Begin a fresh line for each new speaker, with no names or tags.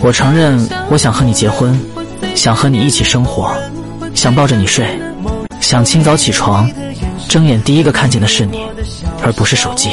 我承认我想和你结婚想和你一起生活想抱着你睡想清早起床睁眼第一个看见的是你而不是手机。